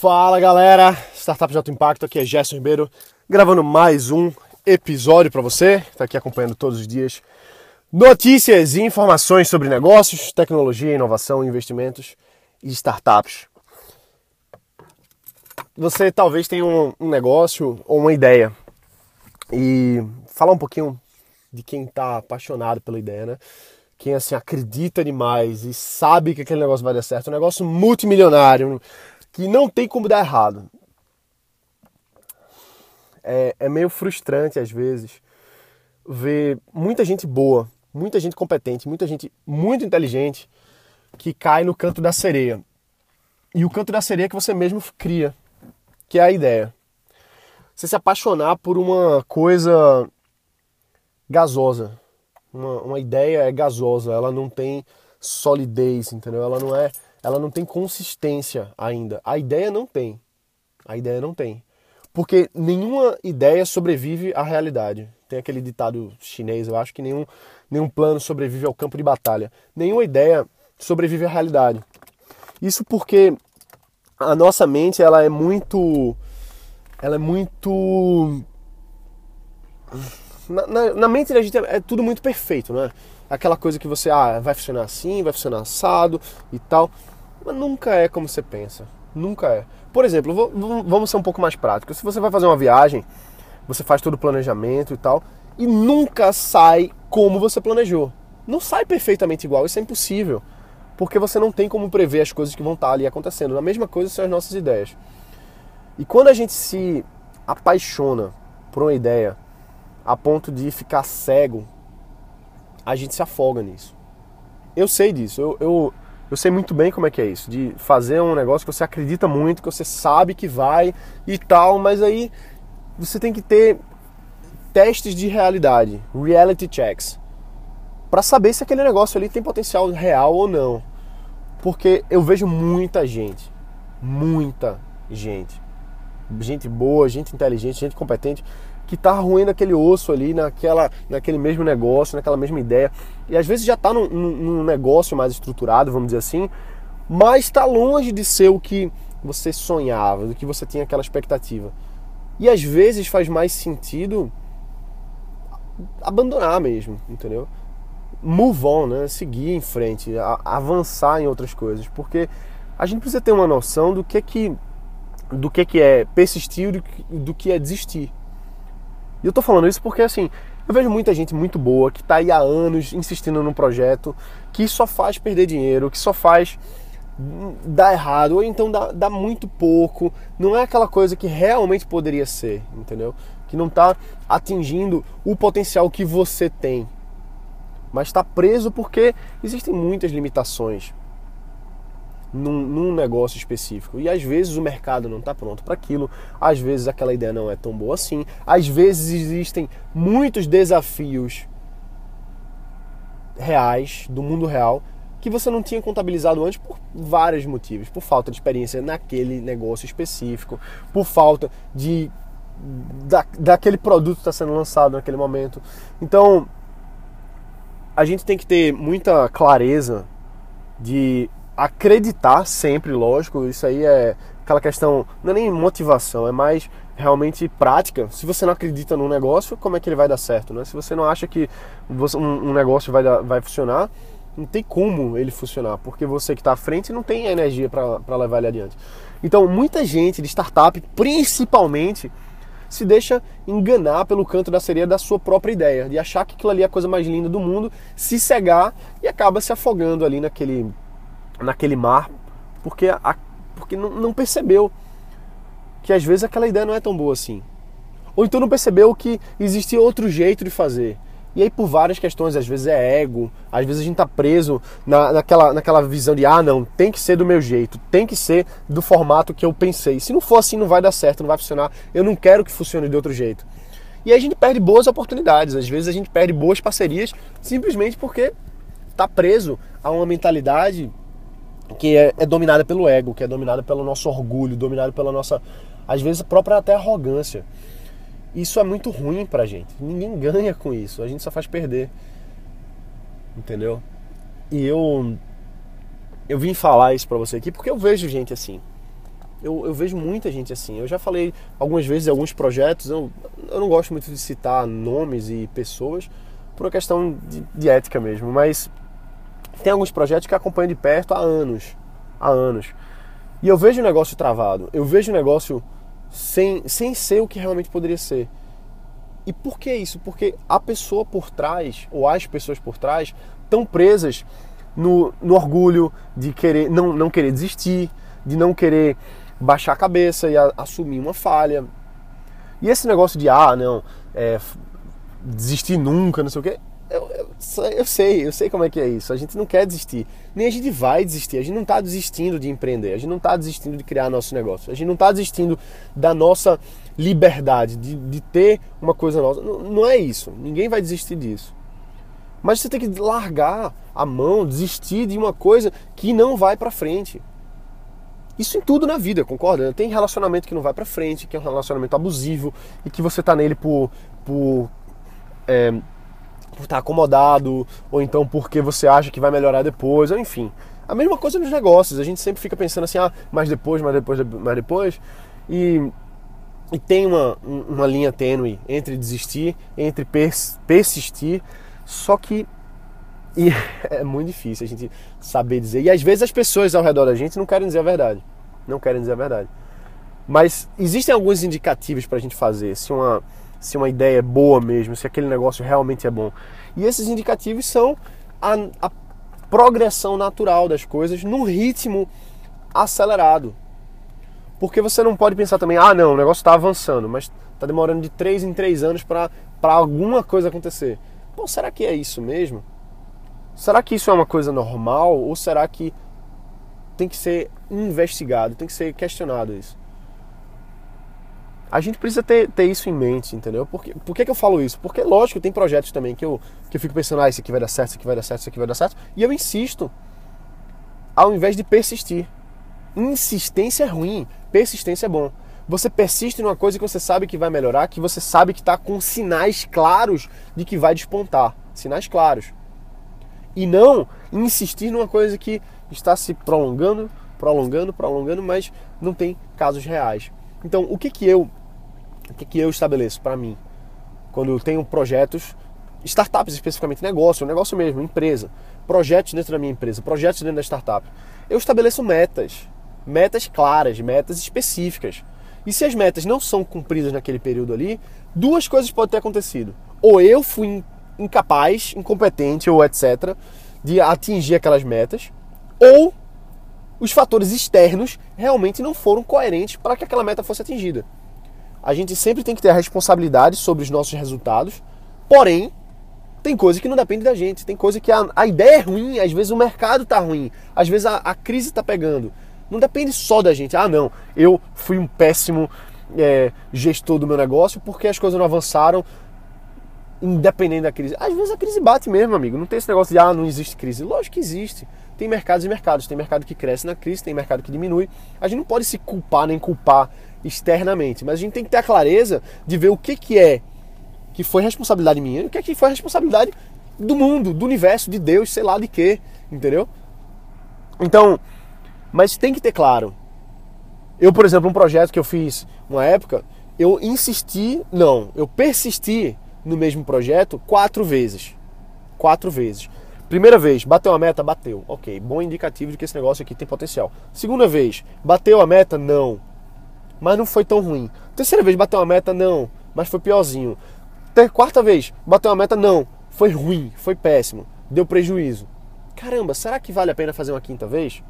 Fala galera, Startup de Alto Impacto, aqui é Gerson Ribeiro, gravando mais um episódio para você, está aqui acompanhando todos os dias. Notícias e informações sobre negócios, tecnologia, inovação, investimentos e startups. Você talvez tenha um, um negócio ou uma ideia e falar um pouquinho de quem está apaixonado pela ideia, né? Quem assim acredita demais e sabe que aquele negócio vai dar certo, um negócio multimilionário, que não tem como dar errado. É, é meio frustrante às vezes ver muita gente boa, muita gente competente, muita gente muito inteligente que cai no canto da sereia. E o canto da sereia que você mesmo cria, que é a ideia. Você se apaixonar por uma coisa gasosa. Uma, uma ideia é gasosa, ela não tem solidez, entendeu? Ela não é ela não tem consistência ainda. A ideia não tem. A ideia não tem. Porque nenhuma ideia sobrevive à realidade. Tem aquele ditado chinês, eu acho que nenhum, nenhum plano sobrevive ao campo de batalha. Nenhuma ideia sobrevive à realidade. Isso porque a nossa mente ela é muito ela é muito na, na, na mente da gente é, é, tudo muito perfeito, né? Aquela coisa que você ah, vai funcionar assim, vai funcionar assado e tal. Mas nunca é como você pensa. Nunca é. Por exemplo, vamos ser um pouco mais práticos. Se você vai fazer uma viagem, você faz todo o planejamento e tal, e nunca sai como você planejou. Não sai perfeitamente igual, isso é impossível. Porque você não tem como prever as coisas que vão estar ali acontecendo. A mesma coisa são as nossas ideias. E quando a gente se apaixona por uma ideia a ponto de ficar cego, a gente se afoga nisso. Eu sei disso. Eu, eu, eu sei muito bem como é que é isso, de fazer um negócio que você acredita muito, que você sabe que vai e tal, mas aí você tem que ter testes de realidade, reality checks, para saber se aquele negócio ali tem potencial real ou não. Porque eu vejo muita gente, muita gente, gente boa, gente inteligente, gente competente, que tá ruindo aquele osso ali naquela, naquele mesmo negócio, naquela mesma ideia. E às vezes já está num, num, negócio mais estruturado, vamos dizer assim, mas está longe de ser o que você sonhava, do que você tinha aquela expectativa. E às vezes faz mais sentido abandonar mesmo, entendeu? Move on, né? Seguir em frente, avançar em outras coisas, porque a gente precisa ter uma noção do que que do que que é persistir do que é desistir. E eu tô falando isso porque, assim, eu vejo muita gente muito boa que tá aí há anos insistindo num projeto que só faz perder dinheiro, que só faz dar errado, ou então dá, dá muito pouco. Não é aquela coisa que realmente poderia ser, entendeu? Que não tá atingindo o potencial que você tem. Mas está preso porque existem muitas limitações num, num, negócio específico. E às vezes o mercado não está pronto para aquilo, às vezes aquela ideia não é tão boa assim, às vezes existem muitos desafios reais, do mundo real, que você não tinha contabilizado antes por vários motivos. Por falta de experiência naquele negócio específico, por falta de da, daquele produto que está sendo lançado naquele momento. Então, a gente tem que ter muita clareza de acreditar sempre, lógico, isso aí é aquela questão, não é nem motivação, é mais realmente prática. Se você não acredita num negócio, como é que ele vai dar certo, né? Se você não acha que um negócio vai, vai funcionar, não tem como ele funcionar, porque você que está à frente não tem energia para levar ele adiante. Então, muita gente de startup, principalmente, se deixa enganar pelo canto da sereia da sua própria ideia, de achar que aquilo ali é a coisa mais linda do mundo, se cegar e acaba se afogando ali naquele naquele mar porque, a, porque não, não percebeu que às vezes aquela ideia não é tão boa assim. Ou então não percebeu que existia outro jeito de fazer. E aí, por várias questões, às vezes é ego, às vezes a gente tá preso na, naquela, naquela visão de, ah, não, tem que ser do meu jeito, tem que ser do formato que eu pensei. Se não for assim, não vai dar certo, não vai funcionar. Eu não quero que funcione de outro jeito. E aí a gente perde boas oportunidades, às vezes a gente perde boas parcerias simplesmente porque tá preso a uma mentalidade que é, é, dominada pelo ego, que é dominada pelo nosso orgulho, dominada pela nossa, às vezes, própria até arrogância. Isso é muito ruim pra gente. Ninguém ganha com isso, a gente só faz perder. Entendeu? E eu eu vim falar isso pra você aqui porque eu vejo gente assim. Eu, eu, vejo muita gente assim. Eu já falei algumas vezes em alguns projetos, eu, eu não gosto muito de citar nomes e pessoas por uma questão de, de ética mesmo, mas tem alguns projetos que acompanho de perto há anos. Há anos. E eu vejo o negócio travado. Eu vejo o negócio sem, sem ser o que realmente poderia ser. E por que isso? Porque a pessoa por trás, ou as pessoas por trás, estão presas no, no orgulho de querer não, não querer desistir, de não querer baixar a cabeça e a, assumir uma falha. E esse negócio de, ah, não, é, desistir nunca, não sei o quê, eu, eu, eu, sei, eu sei como é que é isso. A gente não quer desistir. Nem a gente vai desistir. A gente não está desistindo de empreender. A gente não está desistindo de criar nosso negócio. A gente não está desistindo da nossa liberdade, de, de ter uma coisa nossa. Não, não é isso. Ninguém vai desistir disso. Mas você tem que largar a mão, desistir de uma coisa que não vai para frente. Isso em tudo na vida, concorda? Tem relacionamento que não vai para frente, que é um relacionamento abusivo e que você tá nele por, por é, por estar acomodado, ou então porque você acha que vai melhorar depois, ou enfim. A mesma coisa nos negócios, a gente sempre fica pensando assim, ah, mais depois, mais depois, mais depois. E, e tem uma, uma linha tênue entre desistir, entre pers persistir, só que e é muito difícil a gente saber dizer. E às vezes as pessoas ao redor da gente não querem dizer a verdade. Não querem dizer a verdade. Mas existem alguns indicativos para a gente fazer. Se uma, se uma ideia é boa mesmo, se aquele negócio realmente é bom. E esses indicativos são a, a progressão natural das coisas num ritmo acelerado. Porque você não pode pensar também, ah não, o negócio está avançando, mas está demorando de 3 em 3 anos para alguma coisa acontecer. Pô, será que é isso mesmo? Será que isso é uma coisa normal? Ou será que tem que ser investigado, tem que ser questionado isso? A gente precisa ter, ter isso em mente, entendeu? Por, que, por que, que eu falo isso? Porque, lógico, tem projetos também que eu, que eu fico pensando, ah, isso aqui vai dar certo, isso aqui vai dar certo, isso aqui vai dar certo. E eu insisto, ao invés de persistir. Insistência é ruim, persistência é bom. Você persiste numa coisa que você sabe que vai melhorar, que você sabe que está com sinais claros de que vai despontar. Sinais claros. E não insistir numa coisa que está se prolongando, prolongando, prolongando, mas não tem casos reais. Então, o que que eu o que, que eu estabeleço para mim? Quando eu tenho projetos, startups especificamente, negócio, negócio mesmo, empresa, projetos dentro da minha empresa, projetos dentro da startup, eu estabeleço metas, metas claras, metas específicas. E se as metas não são cumpridas naquele período ali, duas coisas podem ter acontecido. Ou eu fui incapaz, incompetente ou etc., de atingir aquelas metas, ou os fatores externos realmente não foram coerentes para que aquela meta fosse atingida. A gente sempre tem que ter a responsabilidade sobre os nossos resultados, porém, tem coisa que não depende da gente, tem coisa que a, a ideia é ruim, às vezes o mercado está ruim, às vezes a, a crise está pegando. Não depende só da gente. Ah, não, eu fui um péssimo é, gestor do meu negócio porque as coisas não avançaram independente da crise. Às vezes a crise bate mesmo, amigo. Não tem esse negócio de, ah, não existe crise. Lógico que existe. Tem mercados e mercados. Tem mercado que cresce na crise, tem mercado que diminui. A gente não pode se culpar nem culpar externamente, mas a gente tem que ter a clareza de ver o que, que é que foi responsabilidade minha e o que, é que foi responsabilidade do mundo, do universo, de Deus, sei lá de quê, entendeu? Então, mas tem que ter claro. Eu, por exemplo, um projeto que eu fiz uma época, eu insisti, não, eu persisti no mesmo projeto quatro vezes. Quatro vezes. Primeira vez, bateu a meta? Bateu. Ok, bom indicativo de que esse negócio aqui tem potencial. Segunda vez, bateu a meta? Não mas não foi tão ruim. Terceira vez bateu uma meta, não, mas foi piorzinho. Quarta vez, bateu uma meta, não, foi ruim, foi péssimo, deu prejuízo. Caramba, será que vale a pena fazer uma quinta vez?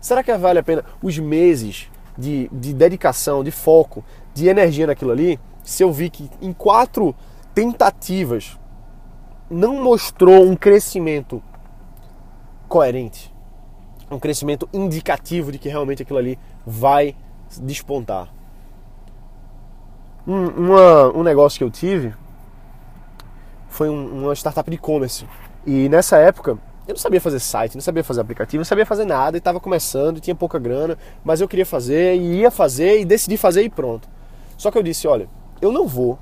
Será que vale a pena os meses de, de dedicação, de foco, de energia naquilo ali? Se eu vi que em quatro tentativas não mostrou um crescimento coerente, um crescimento indicativo de que realmente aquilo ali vai despontar. Um, uma, um negócio que eu tive foi um, uma startup de e-commerce. E nessa época eu não sabia fazer site, não sabia fazer aplicativo, não sabia fazer nada e estava começando e tinha pouca grana, mas eu queria fazer e ia fazer e decidi fazer e pronto. Só que eu disse: olha, eu não vou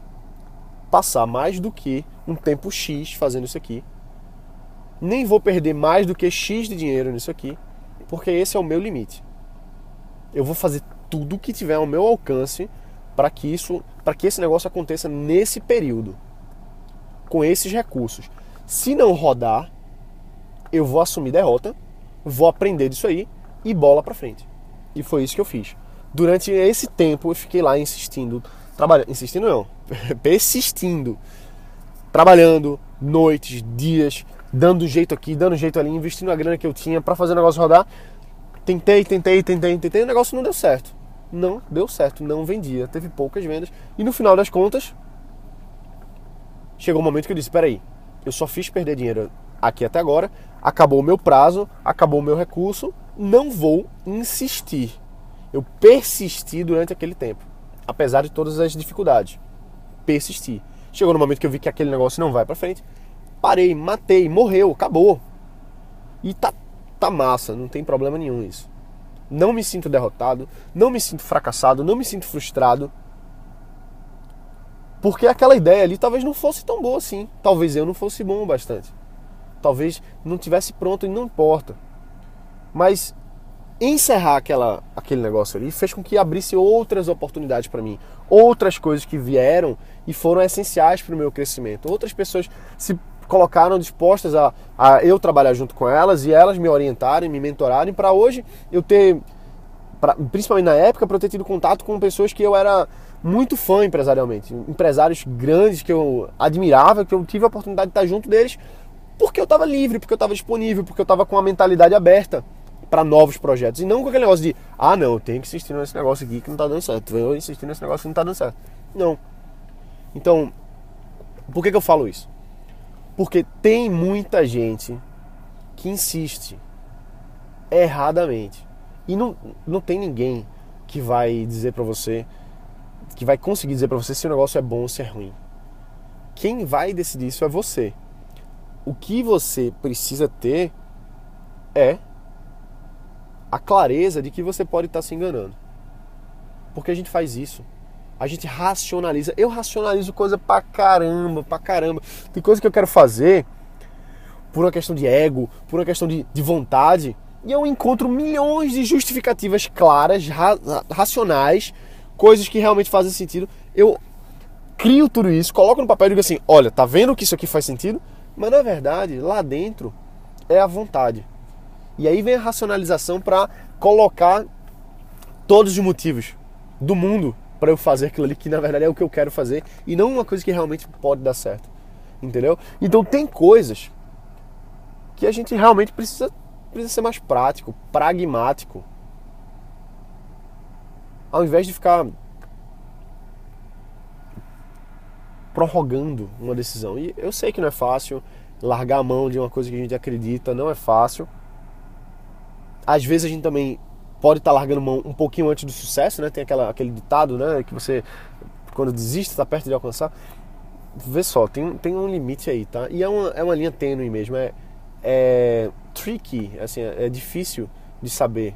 passar mais do que um tempo X fazendo isso aqui, nem vou perder mais do que X de dinheiro nisso aqui, porque esse é o meu limite. Eu vou fazer tudo que tiver ao meu alcance para que isso, para que esse negócio aconteça nesse período, com esses recursos. Se não rodar, eu vou assumir derrota, vou aprender disso aí e bola para frente. E foi isso que eu fiz. Durante esse tempo eu fiquei lá insistindo, trabalhando, insistindo não, persistindo, trabalhando noites, dias, dando jeito aqui, dando jeito ali, investindo a grana que eu tinha para fazer o negócio rodar. Tentei, tentei, tentei, tentei, o negócio não deu certo não deu certo, não vendia, teve poucas vendas e no final das contas chegou um momento que eu disse: peraí, eu só fiz perder dinheiro aqui até agora, acabou o meu prazo, acabou o meu recurso, não vou insistir. Eu persisti durante aquele tempo, apesar de todas as dificuldades. Persisti. Chegou no momento que eu vi que aquele negócio não vai para frente, parei, matei, morreu, acabou. E tá, tá massa, não tem problema nenhum isso. Não me sinto derrotado, não me sinto fracassado, não me sinto frustrado. Porque aquela ideia ali talvez não fosse tão boa assim. Talvez eu não fosse bom o bastante. Talvez não tivesse pronto e não importa. Mas encerrar aquela, aquele negócio ali fez com que abrisse outras oportunidades para mim, outras coisas que vieram e foram essenciais para o meu crescimento. Outras pessoas se colocaram dispostas a, a eu trabalhar junto com elas e elas me orientarem, me mentorarem para hoje eu ter, pra, principalmente na época, para eu ter tido contato com pessoas que eu era muito fã empresarialmente, empresários grandes que eu admirava, que eu tive a oportunidade de estar junto deles porque eu estava livre, porque eu estava disponível, porque eu estava com a mentalidade aberta para novos projetos. E não com aquele negócio de, ah, não, eu tenho que insistir nesse negócio aqui que não está dando certo. Eu insistir nesse negócio que não está dando certo. Não. Então, por que, que eu falo isso? Porque tem muita gente que insiste erradamente. E não, não tem ninguém que vai dizer para você, que vai conseguir dizer para você se o negócio é bom ou se é ruim. Quem vai decidir isso é você. O que você precisa ter é a clareza de que você pode estar se enganando. Porque a gente faz isso. A gente racionaliza. Eu racionalizo coisa pra caramba, pra caramba. Tem coisa que eu quero fazer por uma questão de ego, por uma questão de, de vontade. E eu encontro milhões de justificativas claras, ra racionais, coisas que realmente fazem sentido. Eu crio tudo isso, coloco no papel e digo assim: olha, tá vendo que isso aqui faz sentido? Mas na verdade, lá dentro é a vontade. E aí vem a racionalização para colocar todos os motivos do mundo para eu fazer aquilo ali que na verdade é o que eu quero fazer e não uma coisa que realmente pode dar certo. Entendeu? Então tem coisas que a gente realmente precisa, precisa ser mais prático, pragmático. Ao invés de ficar prorrogando uma decisão. E eu sei que não é fácil largar a mão de uma coisa que a gente acredita, não é fácil. Às vezes a gente também pode estar tá largando mão um pouquinho antes do sucesso, né? Tem aquela, aquele ditado, né? Que você, quando desiste, está perto de alcançar. Vê só, tem, tem um limite aí, tá? E é uma, é uma linha tênue mesmo, é, é tricky, assim, é, é difícil de saber.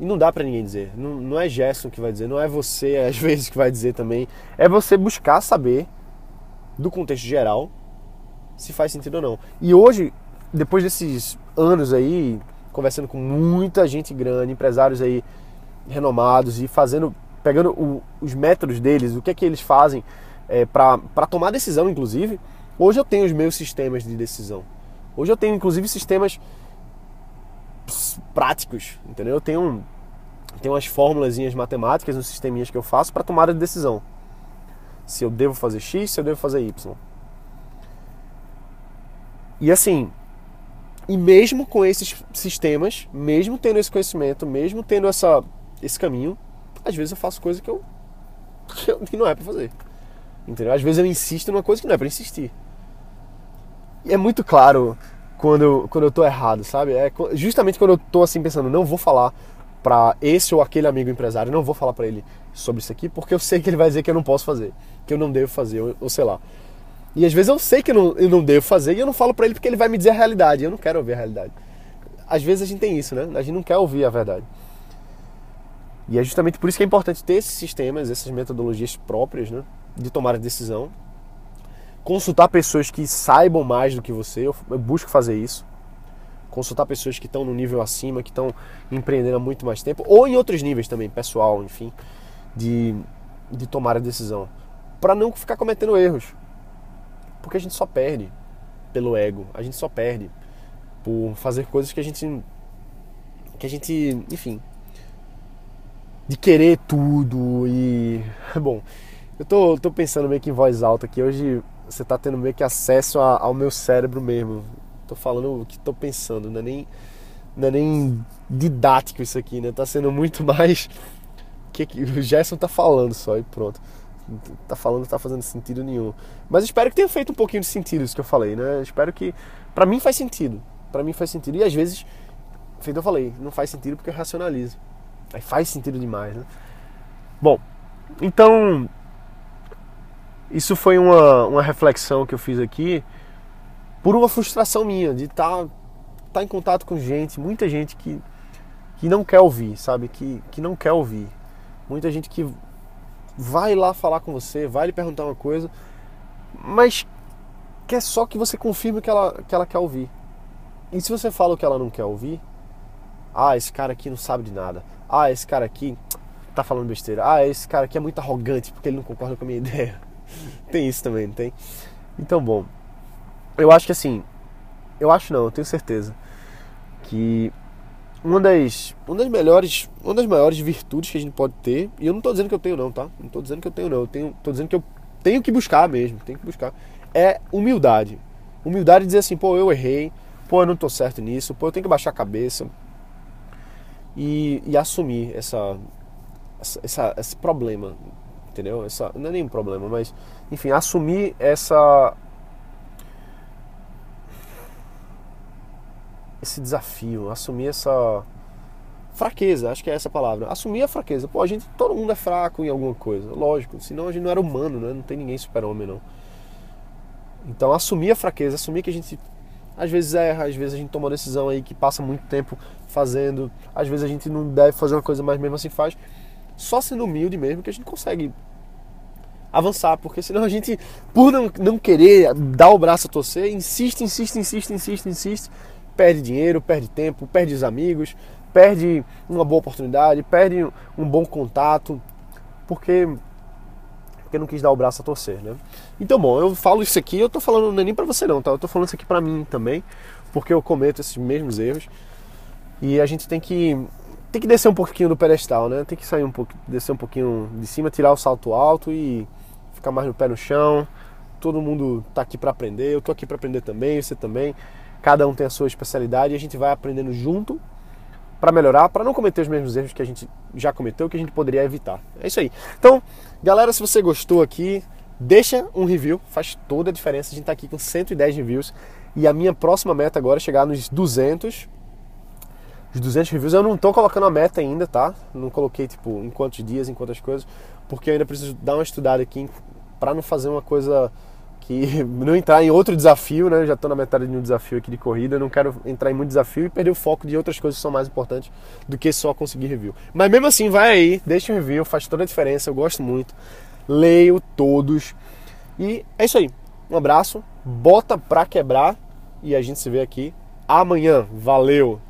E não dá para ninguém dizer. Não, não é Gerson que vai dizer, não é você às vezes que vai dizer também. É você buscar saber do contexto geral se faz sentido ou não. E hoje, depois desses anos aí, conversando com muita gente grande, empresários aí renomados e fazendo, pegando o, os métodos deles, o que é que eles fazem é, para tomar decisão, inclusive. Hoje eu tenho os meus sistemas de decisão. Hoje eu tenho, inclusive, sistemas práticos, entendeu? Eu tenho, tenho umas formulazinhas matemáticas nos sisteminhas que eu faço para tomar a decisão. Se eu devo fazer X, se eu devo fazer Y. E assim, e mesmo com esses sistemas, mesmo tendo esse conhecimento, mesmo tendo essa, esse caminho, às vezes eu faço coisa que eu que não é para fazer. Entendeu? Às vezes eu insisto numa coisa que não é para insistir. E é muito claro quando eu, quando eu tô errado, sabe? É justamente quando eu tô assim pensando, não vou falar para esse ou aquele amigo empresário, não vou falar para ele sobre isso aqui, porque eu sei que ele vai dizer que eu não posso fazer, que eu não devo fazer, ou, ou sei lá. E às vezes eu sei que eu não, eu não devo fazer e eu não falo para ele porque ele vai me dizer a realidade. Eu não quero ouvir a realidade. Às vezes a gente tem isso, né? A gente não quer ouvir a verdade. E é justamente por isso que é importante ter esses sistemas, essas metodologias próprias, né? De tomar a decisão. Consultar pessoas que saibam mais do que você. Eu, eu busco fazer isso. consultar pessoas que estão no nível acima, que estão empreendendo há muito mais tempo, ou em outros níveis também, pessoal, enfim, de, de tomar a decisão. Para não ficar cometendo erros. Porque a gente só perde pelo ego, a gente só perde por fazer coisas que a gente. que a gente, enfim. de querer tudo e. Bom, eu tô, tô pensando meio que em voz alta aqui. Hoje você tá tendo meio que acesso a, ao meu cérebro mesmo. Tô falando o que tô pensando, não é nem, não é nem didático isso aqui, né? Tá sendo muito mais. que, que o Gerson tá falando só e pronto. Tá falando, tá fazendo sentido nenhum. Mas espero que tenha feito um pouquinho de sentido isso que eu falei, né? Espero que. para mim faz sentido. para mim faz sentido. E às vezes, feito eu falei, não faz sentido porque eu racionalizo. Aí faz sentido demais, né? Bom, então isso foi uma, uma reflexão que eu fiz aqui por uma frustração minha de estar tá, tá em contato com gente, muita gente que, que não quer ouvir, sabe? Que, que não quer ouvir. Muita gente que vai lá falar com você, vai lhe perguntar uma coisa, mas quer só que você confirme que ela, que ela quer ouvir. E se você fala o que ela não quer ouvir, ah, esse cara aqui não sabe de nada. Ah, esse cara aqui tá falando besteira. Ah, esse cara aqui é muito arrogante porque ele não concorda com a minha ideia. tem isso também, não tem? Então, bom, eu acho que assim, eu acho não, eu tenho certeza que uma das, uma das melhores, uma das maiores virtudes que a gente pode ter, e eu não estou dizendo que eu tenho não, tá? Não estou dizendo que eu tenho não, eu tenho, tô dizendo que eu tenho que buscar mesmo, tenho que buscar, é humildade. Humildade dizer assim, pô, eu errei, pô, eu não estou certo nisso, pô, eu tenho que baixar a cabeça e, e assumir essa, essa, esse problema, entendeu? Essa, não é nenhum problema, mas enfim, assumir essa esse desafio, assumir essa fraqueza, acho que é essa a palavra. Assumir a fraqueza. Pô, a gente, todo mundo é fraco em alguma coisa, lógico, senão a gente não era humano, né? Não tem ninguém super-homem, não. Então, assumir a fraqueza, assumir que a gente às vezes erra, às vezes a gente toma uma decisão aí que passa muito tempo fazendo, às vezes a gente não deve fazer uma coisa, mas mesmo assim faz. Só sendo humilde mesmo que a gente consegue avançar, porque senão a gente, por não, não querer dar o braço a torcer, insiste, insiste, insiste, insiste, insiste, perde dinheiro, perde tempo, perde os amigos, perde uma boa oportunidade, perde um bom contato, porque porque não quis dar o braço a torcer, né? Então, bom, eu falo isso aqui, eu tô falando não é nem para você não, tá? Eu tô falando isso aqui para mim também, porque eu cometo esses mesmos erros. E a gente tem que tem que descer um pouquinho do pedestal, né? Tem que sair um pouco, descer um pouquinho de cima, tirar o salto alto e ficar mais no pé no chão. Todo mundo tá aqui para aprender, eu tô aqui para aprender também, você também. Cada um tem a sua especialidade e a gente vai aprendendo junto para melhorar, para não cometer os mesmos erros que a gente já cometeu, que a gente poderia evitar. É isso aí. Então, galera, se você gostou aqui, deixa um review, faz toda a diferença. A gente tá aqui com 110 reviews e a minha próxima meta agora é chegar nos 200. Os 200 reviews eu não tô colocando a meta ainda, tá? Não coloquei tipo em quantos dias, em quantas coisas, porque eu ainda preciso dar uma estudada aqui para não fazer uma coisa que não entrar em outro desafio, né? Já estou na metade de um desafio aqui de corrida, não quero entrar em muito desafio e perder o foco de outras coisas que são mais importantes do que só conseguir review. Mas mesmo assim, vai aí, deixa um review, faz toda a diferença, eu gosto muito. Leio todos. E é isso aí. Um abraço, bota pra quebrar e a gente se vê aqui amanhã. Valeu!